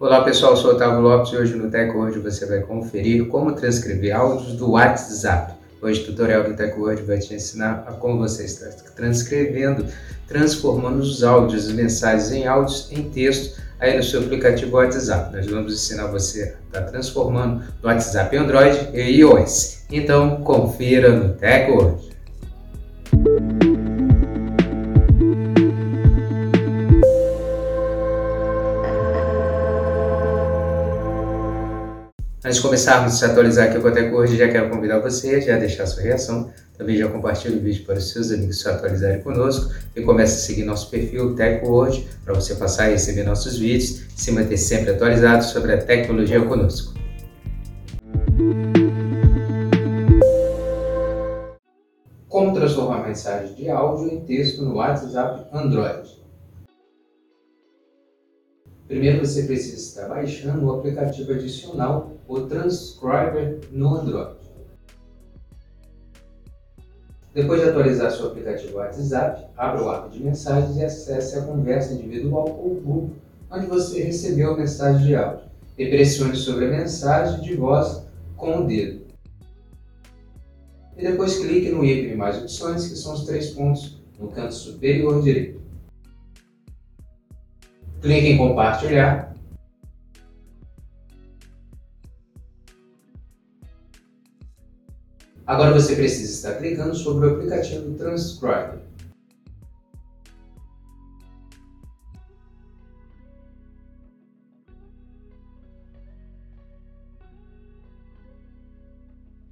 Olá pessoal, eu sou Otávio Lopes e hoje no TechWord você vai conferir como transcrever áudios do WhatsApp. Hoje o tutorial do TechWord vai te ensinar a como você está transcrevendo, transformando os áudios, as mensagens em áudios em texto aí no seu aplicativo WhatsApp. Nós vamos ensinar você a estar transformando no WhatsApp Android e iOS. Então confira no TechWord. Antes de começarmos a se atualizar aqui com a TecWord, já quero convidar você já deixar sua reação, também já compartilhe o vídeo para os seus amigos se atualizarem conosco e comece a seguir nosso perfil TecWord para você passar a receber nossos vídeos e se manter sempre atualizado sobre a tecnologia conosco. Como transformar mensagem de áudio em texto no WhatsApp Android? Primeiro você precisa estar baixando o aplicativo adicional, o Transcriber no Android. Depois de atualizar seu aplicativo WhatsApp, abra o app de mensagens e acesse a conversa individual ou grupo onde você recebeu a mensagem de áudio. E pressione sobre a mensagem de voz com o dedo. E depois clique no ícone mais opções, que são os três pontos no canto superior direito. Clique em compartilhar. Agora você precisa estar clicando sobre o aplicativo Transcribe.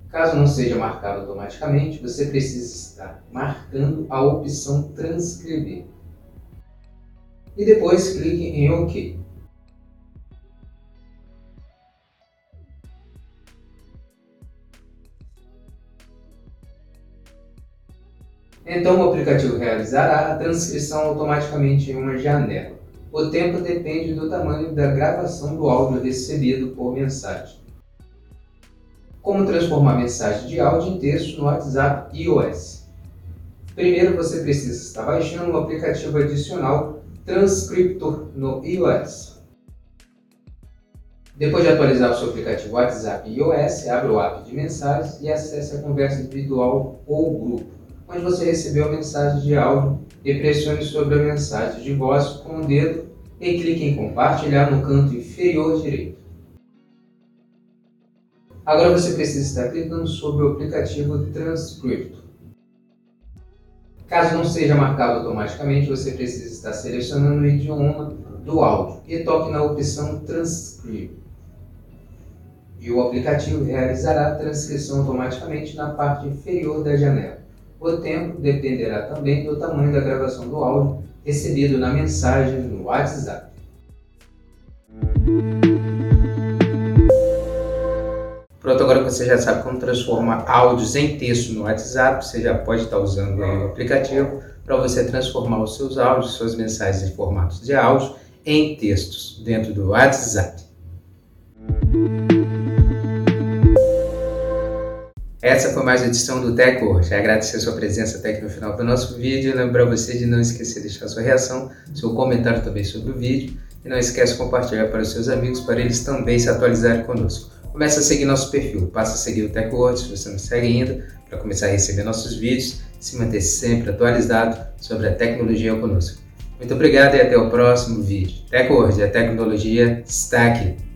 Caso não seja marcado automaticamente, você precisa estar marcando a opção Transcrever e depois clique em OK. Então o aplicativo realizará a transcrição automaticamente em uma janela. O tempo depende do tamanho da gravação do áudio recebido por mensagem. Como transformar mensagem de áudio em texto no WhatsApp iOS? Primeiro você precisa estar baixando um aplicativo adicional Transcriptor no iOS. Depois de atualizar o seu aplicativo WhatsApp iOS, abra o app de mensagens e acesse a conversa individual ou grupo, onde você recebeu a mensagem de áudio e pressione sobre a mensagem de voz com o dedo e clique em compartilhar no canto inferior direito. Agora você precisa estar clicando sobre o aplicativo Transcriptor. Caso não seja marcado automaticamente, você precisa estar selecionando o idioma do áudio e toque na opção Transcribe. E o aplicativo realizará a transcrição automaticamente na parte inferior da janela. O tempo dependerá também do tamanho da gravação do áudio recebido na mensagem no WhatsApp. Pronto, agora que você já sabe como transformar áudios em texto no WhatsApp, você já pode estar usando o aplicativo para você transformar os seus áudios, suas mensagens em formatos de áudio em textos dentro do WhatsApp. Essa foi mais uma edição do Teco. Já agradecer sua presença até aqui no final do nosso vídeo. Lembrar você de não esquecer de deixar sua reação, seu comentário também sobre o vídeo. E não esqueça de compartilhar para os seus amigos, para eles também se atualizarem conosco. Comece a seguir nosso perfil, passe a seguir o TechWord se você não segue ainda, para começar a receber nossos vídeos e se manter sempre atualizado sobre a tecnologia conosco. Muito obrigado e até o próximo vídeo. TechWord, a tecnologia está aqui.